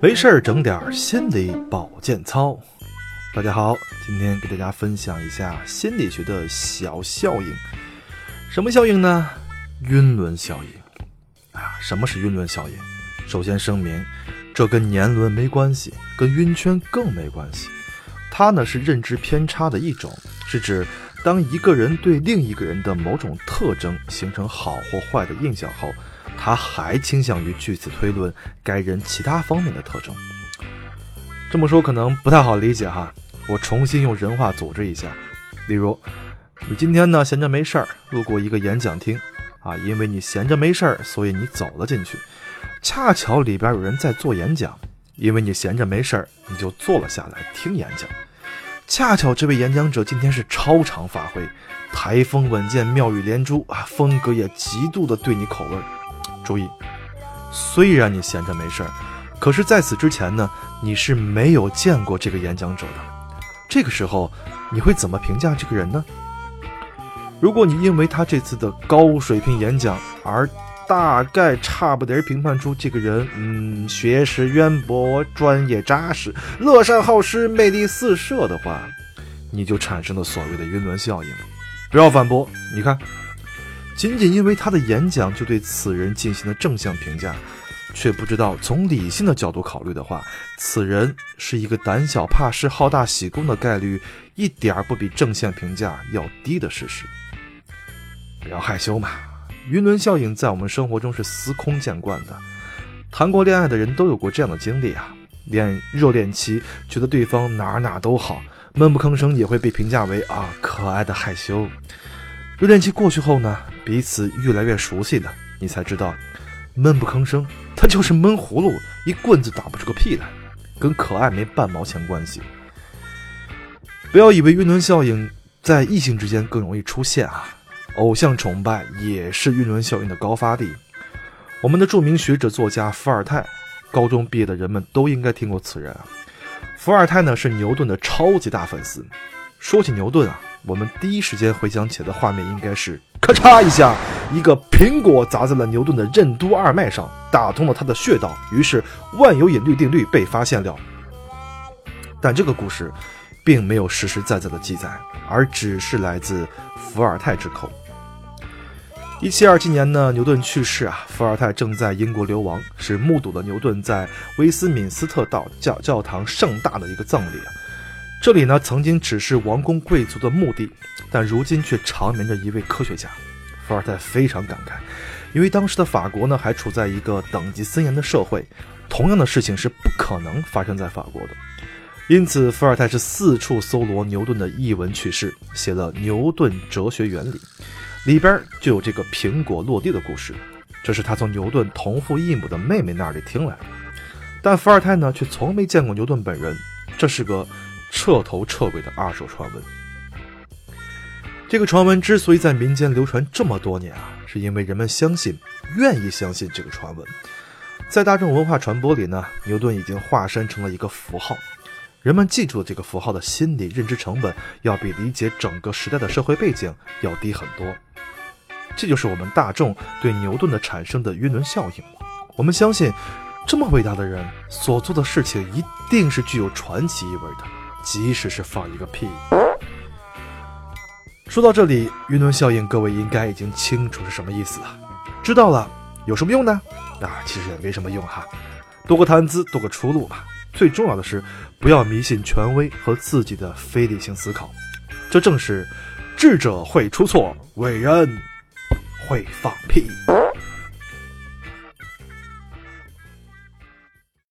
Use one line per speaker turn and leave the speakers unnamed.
没事儿整点心理保健操。大家好，今天给大家分享一下心理学的小效应。什么效应呢？晕轮效应。啊，什么是晕轮效应？首先声明，这跟年轮没关系，跟晕圈更没关系。它呢是认知偏差的一种，是指当一个人对另一个人的某种特征形成好或坏的印象后，他还倾向于据此推论该人其他方面的特征。这么说可能不太好理解哈，我重新用人话组织一下。例如，你今天呢闲着没事儿，路过一个演讲厅，啊，因为你闲着没事儿，所以你走了进去。恰巧里边有人在做演讲，因为你闲着没事儿，你就坐了下来听演讲。恰巧这位演讲者今天是超常发挥，台风稳健，妙语连珠啊，风格也极度的对你口味。注意，虽然你闲着没事儿，可是在此之前呢，你是没有见过这个演讲者的。这个时候，你会怎么评价这个人呢？如果你因为他这次的高水平演讲而大概差不点评判出这个人，嗯，学识渊博，专业扎实，乐善好施，魅力四射的话，你就产生了所谓的晕轮效应。不要反驳，你看。仅仅因为他的演讲就对此人进行了正向评价，却不知道从理性的角度考虑的话，此人是一个胆小怕事、好大喜功的概率一点儿不比正向评价要低的事实。不要害羞嘛，晕轮效应在我们生活中是司空见惯的，谈过恋爱的人都有过这样的经历啊。恋热恋期觉得对方哪哪都好，闷不吭声也会被评价为啊可爱的害羞。热恋期过去后呢，彼此越来越熟悉呢，你才知道，闷不吭声，他就是闷葫芦，一棍子打不出个屁来，跟可爱没半毛钱关系。不要以为晕轮效应在异性之间更容易出现啊，偶像崇拜也是晕轮效应的高发地。我们的著名学者作家伏尔泰，高中毕业的人们都应该听过此人啊。伏尔泰呢是牛顿的超级大粉丝。说起牛顿啊。我们第一时间回想起的画面应该是咔嚓一下，一个苹果砸在了牛顿的任督二脉上，打通了他的穴道，于是万有引力定律被发现了。但这个故事并没有实实在在的记载，而只是来自伏尔泰之口。一七二七年呢，牛顿去世啊，伏尔泰正在英国流亡，是目睹了牛顿在威斯敏斯特道教教堂盛大的一个葬礼啊。这里呢，曾经只是王公贵族的墓地，但如今却长眠着一位科学家。伏尔泰非常感慨，因为当时的法国呢，还处在一个等级森严的社会，同样的事情是不可能发生在法国的。因此，伏尔泰是四处搜罗牛顿的译文趣事，写了《牛顿哲学原理》，里边就有这个苹果落地的故事。这是他从牛顿同父异母的妹妹那里听来的，但伏尔泰呢，却从没见过牛顿本人。这是个。彻头彻尾的二手传闻。这个传闻之所以在民间流传这么多年啊，是因为人们相信，愿意相信这个传闻。在大众文化传播里呢，牛顿已经化身成了一个符号，人们记住这个符号的心理认知成本，要比理解整个时代的社会背景要低很多。这就是我们大众对牛顿的产生的晕轮效应。我们相信，这么伟大的人所做的事情一定是具有传奇意味的。即使是放一个屁。说到这里，晕轮效应，各位应该已经清楚是什么意思了。知道了有什么用呢？啊，其实也没什么用哈，多个谈资，多个出路吧。最重要的是，不要迷信权威和自己的非理性思考。这正是智者会出错，伟人会放屁。